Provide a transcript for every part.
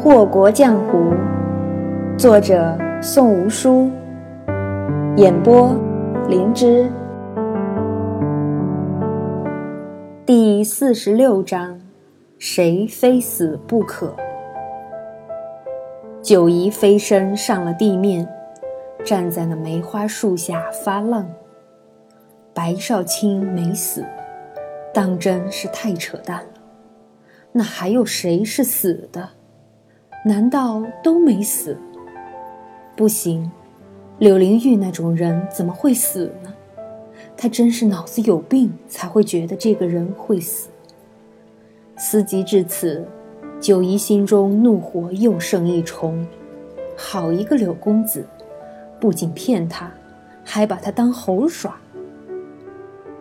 祸国江湖，作者宋无书，演播灵芝。第四十六章：谁非死不可？九姨飞身上了地面，站在那梅花树下发愣。白少卿没死，当真是太扯淡了。那还有谁是死的？难道都没死？不行，柳灵玉那种人怎么会死呢？他真是脑子有病，才会觉得这个人会死。思及至此，九姨心中怒火又生一重。好一个柳公子，不仅骗她，还把她当猴耍。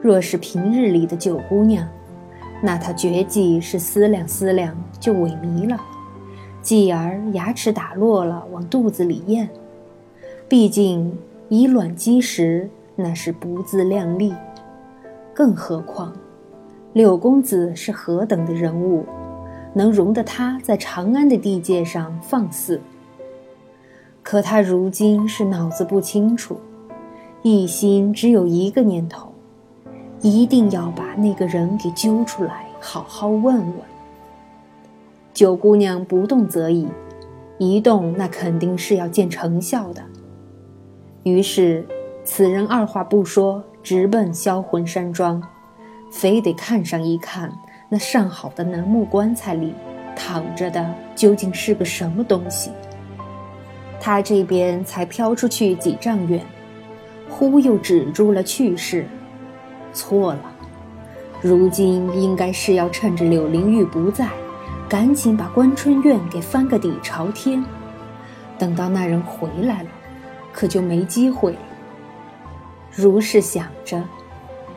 若是平日里的九姑娘，那她绝技是思量思量就萎靡了。继而牙齿打落了，往肚子里咽。毕竟以卵击石，那是不自量力。更何况，柳公子是何等的人物，能容得他在长安的地界上放肆？可他如今是脑子不清楚，一心只有一个念头，一定要把那个人给揪出来，好好问问。九姑娘不动则已，一动那肯定是要见成效的。于是，此人二话不说，直奔销魂山庄，非得看上一看那上好的楠木棺材里躺着的究竟是个什么东西。他这边才飘出去几丈远，忽又止住了去势。错了，如今应该是要趁着柳灵玉不在。赶紧把关春院给翻个底朝天，等到那人回来了，可就没机会了。如是想着，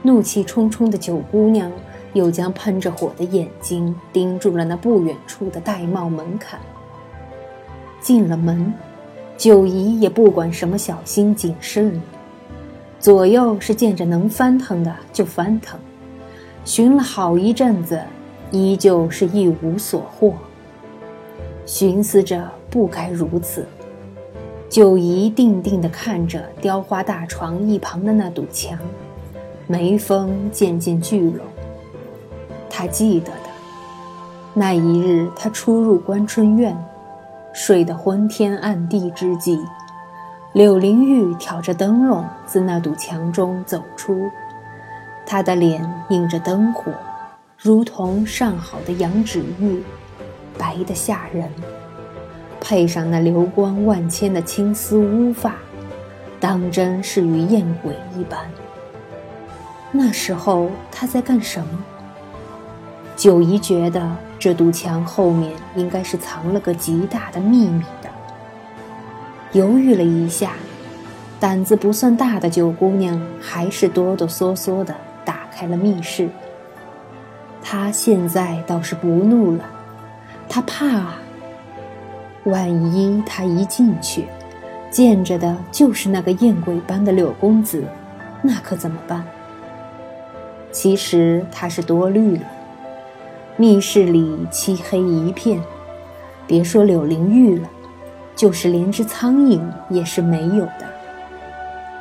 怒气冲冲的九姑娘又将喷着火的眼睛盯住了那不远处的玳瑁门槛。进了门，九姨也不管什么小心谨慎，左右是见着能翻腾的就翻腾，寻了好一阵子。依旧是一无所获。寻思着不该如此，九姨定定地看着雕花大床一旁的那堵墙，眉峰渐渐聚拢。他记得的，那一日他初入关春院，睡得昏天暗地之际，柳灵玉挑着灯笼自那堵墙中走出，她的脸映着灯火。如同上好的羊脂玉，白得吓人，配上那流光万千的青丝乌发，当真是与艳鬼一般。那时候他在干什么？九姨觉得这堵墙后面应该是藏了个极大的秘密的。犹豫了一下，胆子不算大的九姑娘还是哆哆嗦嗦地打开了密室。他现在倒是不怒了，他怕啊。万一他一进去，见着的就是那个艳鬼般的柳公子，那可怎么办？其实他是多虑了。密室里漆黑一片，别说柳灵玉了，就是连只苍蝇也是没有的。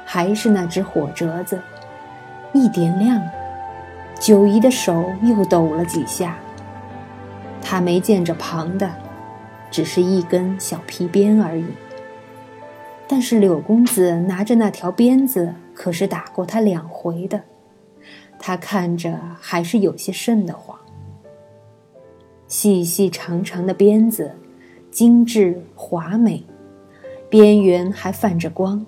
还是那只火折子，一点亮。九姨的手又抖了几下。她没见着旁的，只是一根小皮鞭而已。但是柳公子拿着那条鞭子，可是打过他两回的。他看着还是有些瘆得慌。细细长长的鞭子，精致华美，边缘还泛着光，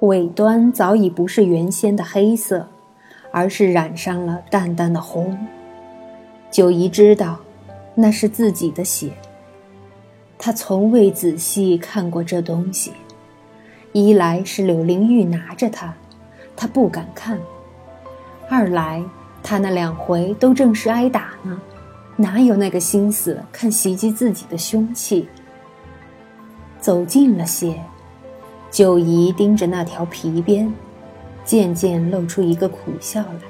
尾端早已不是原先的黑色。而是染上了淡淡的红。九姨知道，那是自己的血。她从未仔细看过这东西，一来是柳灵玉拿着它，她不敢看；二来她那两回都正是挨打呢，哪有那个心思看袭击自己的凶器？走近了些，九姨盯着那条皮鞭。渐渐露出一个苦笑来。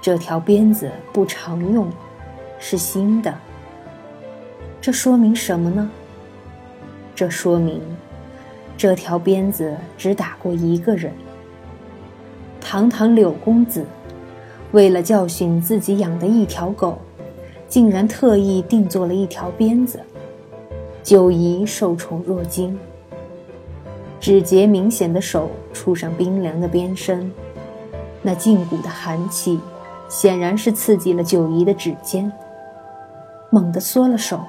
这条鞭子不常用，是新的。这说明什么呢？这说明，这条鞭子只打过一个人。堂堂柳公子，为了教训自己养的一条狗，竟然特意定做了一条鞭子。九姨受宠若惊，指节明显的手触上冰凉的鞭身，那劲骨的寒气，显然是刺激了九姨的指尖。猛地缩了手，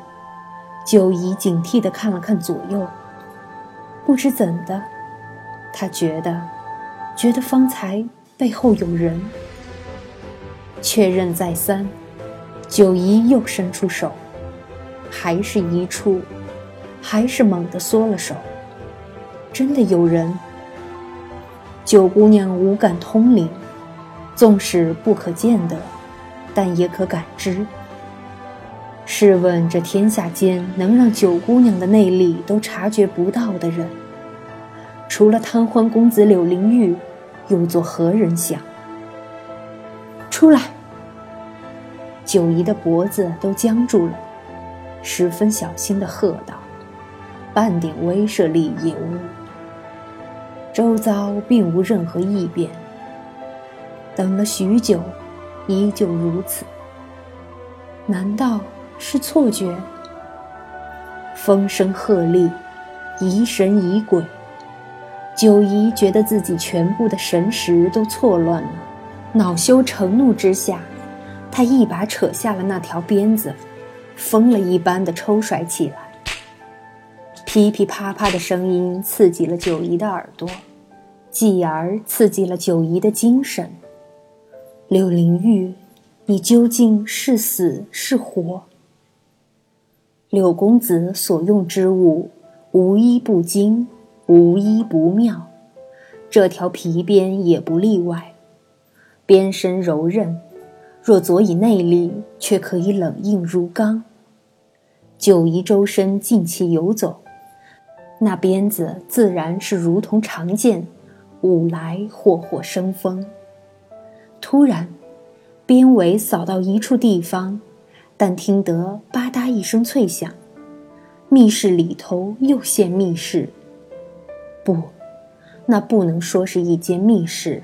九姨警惕地看了看左右，不知怎的，她觉得，觉得方才背后有人。确认再三，九姨又伸出手，还是一触。还是猛地缩了手。真的有人。九姑娘五感通灵，纵使不可见得，但也可感知。试问这天下间能让九姑娘的内力都察觉不到的人，除了贪欢公子柳灵玉，又作何人想？出来！九姨的脖子都僵住了，十分小心地喝道。半点威慑力也无。周遭并无任何异变。等了许久，依旧如此。难道是错觉？风声鹤唳，疑神疑鬼。九姨觉得自己全部的神识都错乱了，恼羞成怒之下，她一把扯下了那条鞭子，疯了一般的抽甩起来。噼噼啪啪的声音刺激了九姨的耳朵，继而刺激了九姨的精神。柳灵玉，你究竟是死是活？柳公子所用之物，无一不精，无一不妙，这条皮鞭也不例外。鞭身柔韧，若佐以内力，却可以冷硬如钢。九姨周身劲气游走。那鞭子自然是如同长剑，舞来霍霍生风。突然，鞭尾扫到一处地方，但听得吧嗒一声脆响，密室里头又现密室。不，那不能说是一间密室，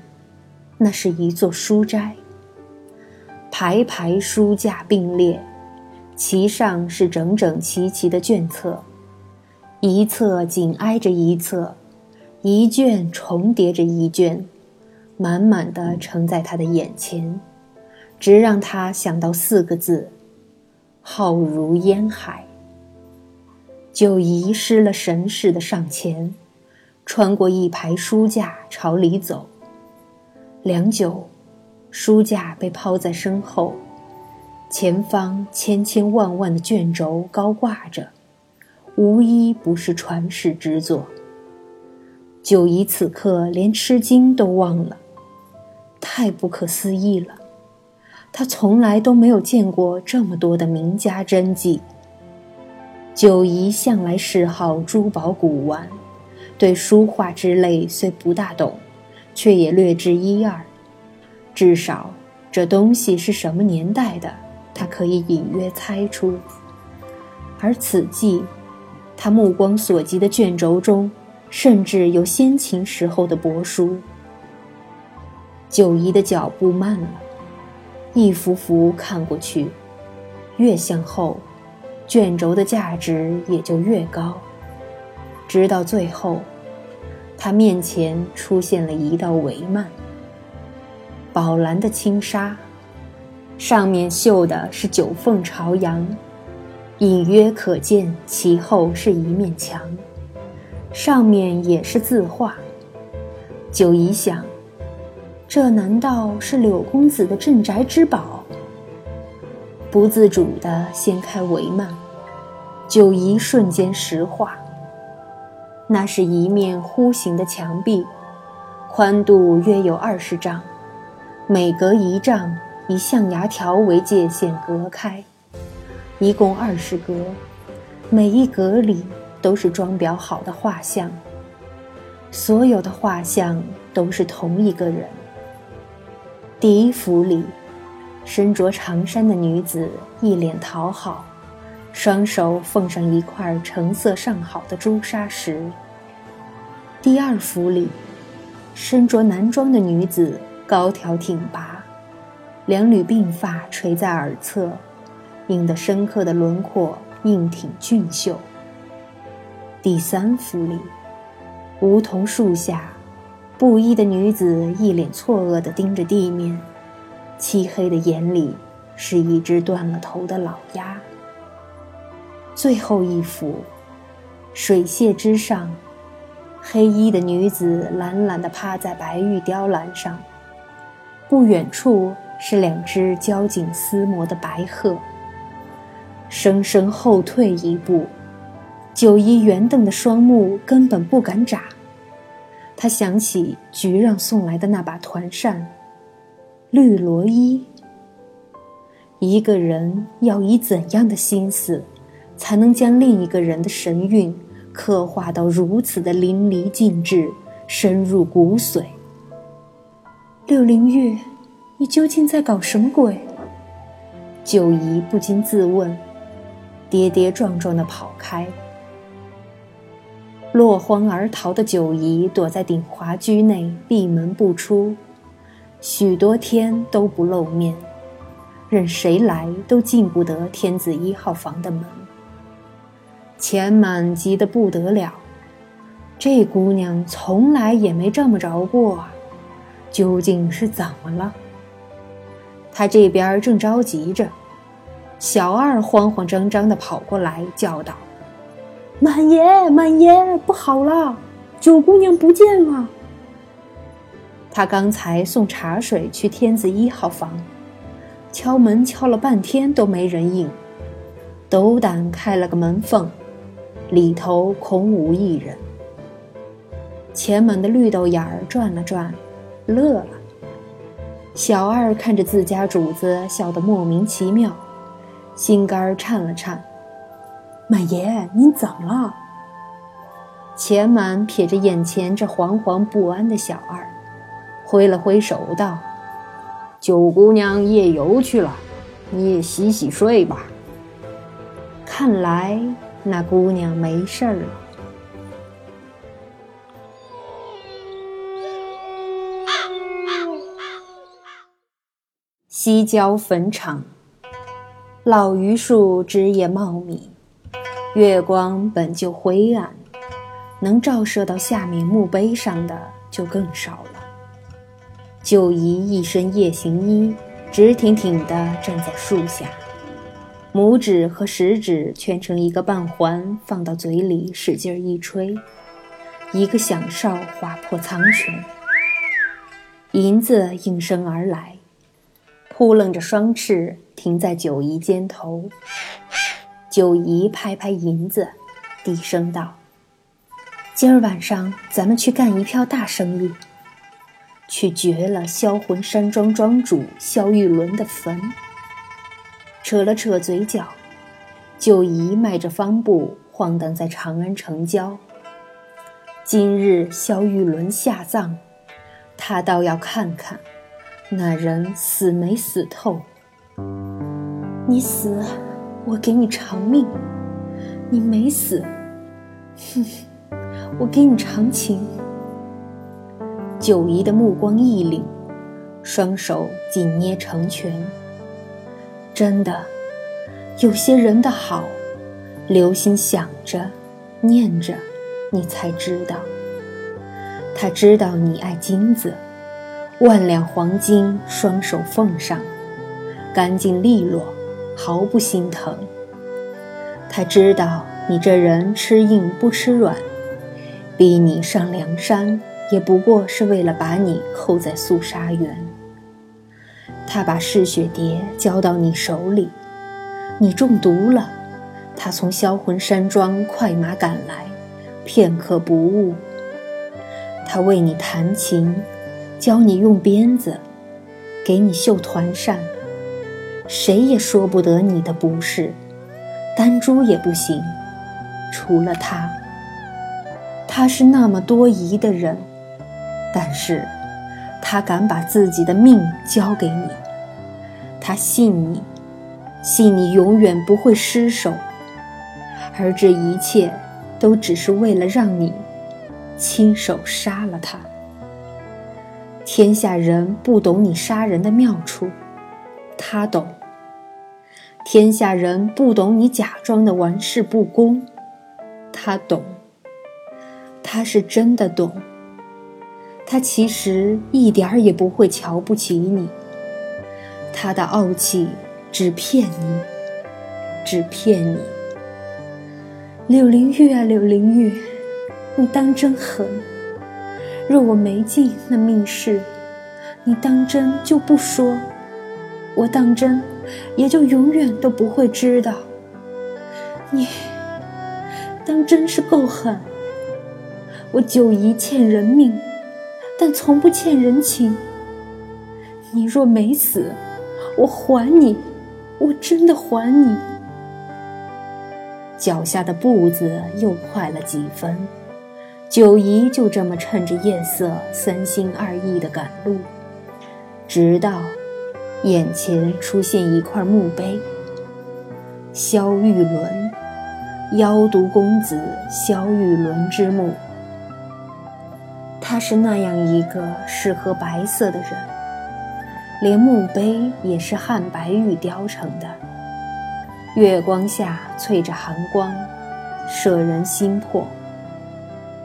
那是一座书斋。排排书架并列，其上是整整齐齐的卷册。一册紧挨着一册，一卷重叠着一卷，满满的呈在他的眼前，直让他想到四个字：浩如烟海。就遗失了神似的上前，穿过一排书架朝里走。良久，书架被抛在身后，前方千千万万的卷轴高挂着。无一不是传世之作。九姨此刻连吃惊都忘了，太不可思议了。她从来都没有见过这么多的名家真迹。九姨向来嗜好珠宝古玩，对书画之类虽不大懂，却也略知一二。至少这东西是什么年代的，她可以隐约猜出。而此际。他目光所及的卷轴中，甚至有先秦时候的帛书。九姨的脚步慢了，一幅幅看过去，越向后，卷轴的价值也就越高。直到最后，他面前出现了一道帷幔，宝蓝的轻纱，上面绣的是九凤朝阳。隐约可见，其后是一面墙，上面也是字画。九姨想，这难道是柳公子的镇宅之宝？不自主地掀开帷幔，九姨瞬间石化。那是一面弧形的墙壁，宽度约有二十丈，每隔一丈以象牙条为界限隔开。一共二十格，每一格里都是装裱好的画像。所有的画像都是同一个人。第一幅里，身着长衫的女子一脸讨好，双手奉上一块成色上好的朱砂石。第二幅里，身着男装的女子高挑挺拔，两缕鬓发垂在耳侧，映得深刻的轮廓硬挺俊秀。第三幅里，梧桐树下，布衣的女子一脸错愕地盯着地面，漆黑的眼里是一只断了头的老鸭。最后一幅，水榭之上。黑衣的女子懒懒地趴在白玉雕栏上，不远处是两只交颈厮磨的白鹤。生生后退一步，九姨圆瞪的双目根本不敢眨。他想起菊让送来的那把团扇，绿罗衣。一个人要以怎样的心思，才能将另一个人的神韵？刻画到如此的淋漓尽致，深入骨髓。六灵月，你究竟在搞什么鬼？九姨不禁自问，跌跌撞撞地跑开。落荒而逃的九姨躲在鼎华居内，闭门不出，许多天都不露面，任谁来都进不得天子一号房的门。钱满急得不得了，这姑娘从来也没这么着过，究竟是怎么了？他这边正着急着，小二慌慌张张地跑过来叫道：“满爷，满爷，不好了，九姑娘不见了！他刚才送茶水去天子一号房，敲门敲了半天都没人应，斗胆开了个门缝。”里头空无一人。前门的绿豆眼儿转了转，乐了。小二看着自家主子笑得莫名其妙，心肝儿颤了颤。满爷，您怎么了？钱满瞥着眼前这惶惶不安的小二，挥了挥手道：“九姑娘夜游去了，你也洗洗睡吧。看来……”那姑娘没事儿了。西郊坟场，老榆树枝叶茂密，月光本就灰暗，能照射到下面墓碑上的就更少了。九姨一身夜行衣，直挺挺地站在树下。拇指和食指圈成一个半环，放到嘴里使劲一吹，一个响哨划破苍穹。银子应声而来，扑棱着双翅停在九姨肩头。九姨拍拍银子，低声道：“今儿晚上咱们去干一票大生意，去掘了销魂山庄庄主萧玉伦的坟。”扯了扯嘴角，九姨迈着方步晃荡在长安城郊。今日萧玉伦下葬，他倒要看看，那人死没死透。你死，我给你偿命；你没死，哼，我给你偿情。九姨的目光一凛，双手紧捏成拳。真的，有些人的好，留心想着、念着，你才知道。他知道你爱金子，万两黄金双手奉上，干净利落，毫不心疼。他知道你这人吃硬不吃软，逼你上梁山，也不过是为了把你扣在肃杀园。他把嗜血蝶交到你手里，你中毒了。他从销魂山庄快马赶来，片刻不误。他为你弹琴，教你用鞭子，给你绣团扇，谁也说不得你的不是，丹珠也不行。除了他，他是那么多疑的人，但是他敢把自己的命交给你。他信你，信你永远不会失手，而这一切都只是为了让你亲手杀了他。天下人不懂你杀人的妙处，他懂；天下人不懂你假装的玩世不恭，他懂。他是真的懂。他其实一点儿也不会瞧不起你。他的傲气只骗你，只骗你。柳灵玉啊，柳灵玉，你当真狠！若我没进那密室，你当真就不说，我当真也就永远都不会知道。你当真是够狠！我九姨欠人命，但从不欠人情。你若没死，我还你，我真的还你。脚下的步子又快了几分。九姨就这么趁着夜色，三心二意地赶路，直到眼前出现一块墓碑：“萧玉伦，妖毒公子萧玉伦之墓。”他是那样一个适合白色的人，连墓碑也是汉白玉雕成的，月光下翠着寒光，摄人心魄。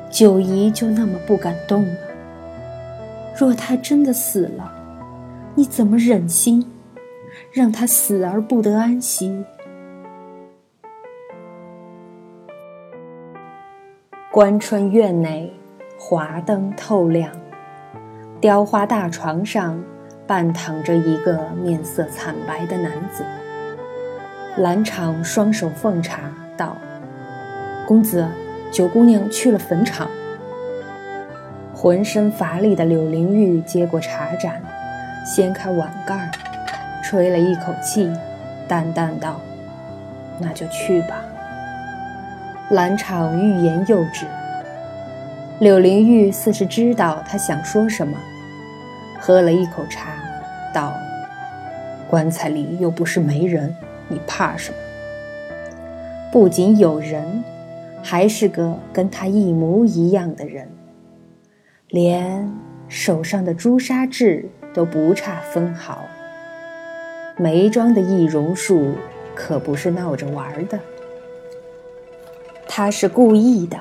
九姨就那么不敢动了。若他真的死了，你怎么忍心让他死而不得安息？关春院内，华灯透亮，雕花大床上半躺着一个面色惨白的男子。兰场双手奉茶道：“公子。”九姑娘去了坟场。浑身乏力的柳灵玉接过茶盏，掀开碗盖，吹了一口气，淡淡道：“那就去吧。”兰场欲言又止。柳灵玉似是知道他想说什么，喝了一口茶，道：“棺材里又不是没人，你怕什么？不仅有人。”还是个跟他一模一样的人，连手上的朱砂痣都不差分毫。眉庄的易容术可不是闹着玩的，他是故意的。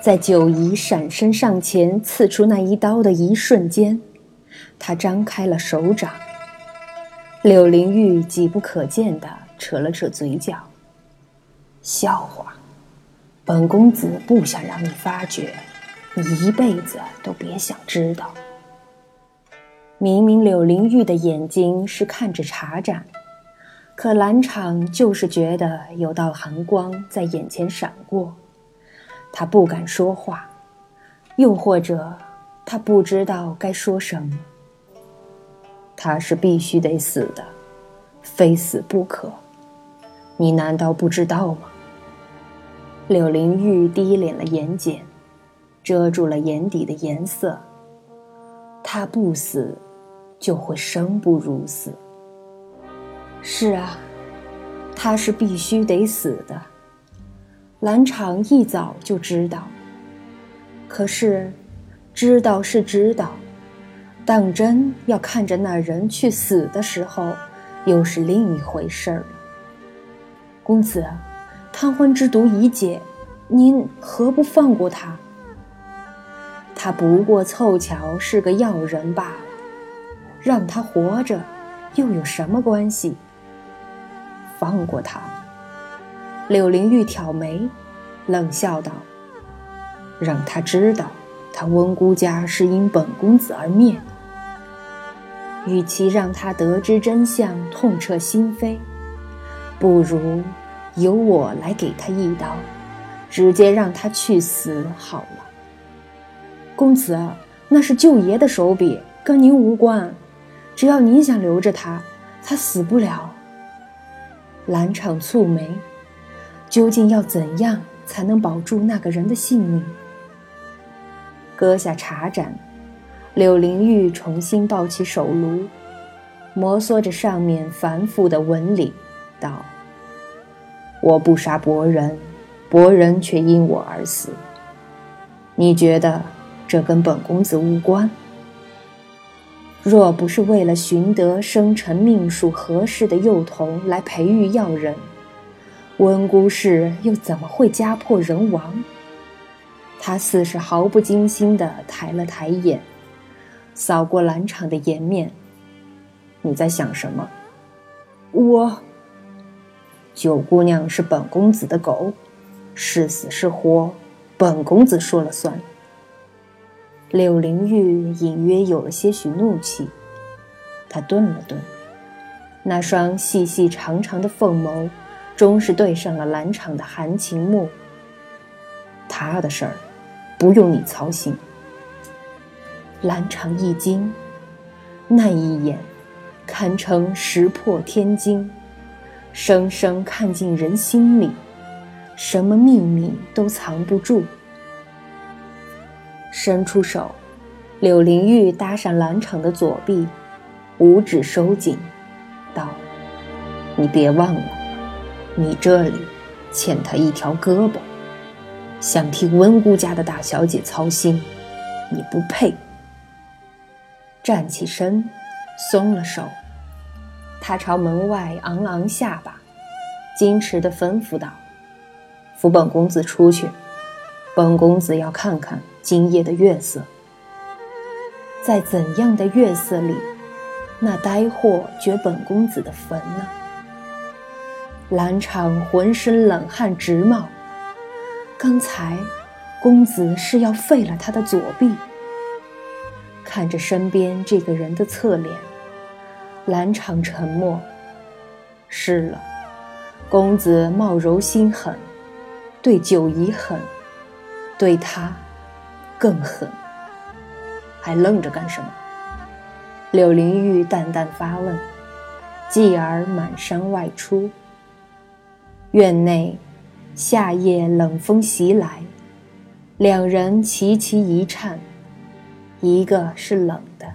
在九姨闪身上前刺出那一刀的一瞬间，他张开了手掌。柳灵玉几不可见的扯了扯嘴角，笑话。本公子不想让你发觉，你一辈子都别想知道。明明柳灵玉的眼睛是看着茶盏，可兰场就是觉得有道寒光在眼前闪过，他不敢说话，又或者他不知道该说什么。他是必须得死的，非死不可。你难道不知道吗？柳灵玉低敛了眼睑，遮住了眼底的颜色。他不死，就会生不如死。是啊，他是必须得死的。兰场一早就知道，可是，知道是知道，当真要看着那人去死的时候，又是另一回事儿了。公子。贪欢之毒已解，您何不放过他？他不过凑巧是个药人罢了，让他活着又有什么关系？放过他。柳灵玉挑眉，冷笑道：“让他知道，他温姑家是因本公子而灭。与其让他得知真相，痛彻心扉，不如……”由我来给他一刀，直接让他去死好了。公子，那是舅爷的手笔，跟您无关。只要您想留着他，他死不了。兰场蹙眉，究竟要怎样才能保住那个人的性命？搁下茶盏，柳灵玉重新抱起手炉，摩挲着上面繁复的纹理，道。我不杀伯仁，伯仁却因我而死。你觉得这跟本公子无关？若不是为了寻得生辰命数合适的幼童来培育要人，温姑氏又怎么会家破人亡？他似是毫不惊心地抬了抬眼，扫过兰场的颜面。你在想什么？我。九姑娘是本公子的狗，是死是活，本公子说了算。柳灵玉隐约有了些许怒气，他顿了顿，那双细细长长的凤眸，终是对上了兰场的含情目。他的事儿，不用你操心。兰场一惊，那一眼，堪称石破天惊，生生看进人心里，什么秘密都藏不住。伸出手，柳灵玉搭上兰场的左臂，五指收紧，道：“你别忘了，你这里欠他一条胳膊，想替温姑家的大小姐操心，你不配。”站起身，松了手，他朝门外昂昂下巴，矜持地吩咐道：“扶本公子出去，本公子要看看。”今夜的月色，在怎样的月色里，那呆货掘本公子的坟呢？兰场浑身冷汗直冒。刚才，公子是要废了他的左臂。看着身边这个人的侧脸，兰场沉默。是了，公子貌柔心狠，对九姨狠，对他。更狠，还愣着干什么？柳灵玉淡淡发问，继而满山外出。院内，夏夜冷风袭来，两人齐齐一颤，一个是冷的，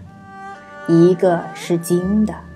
一个是金的。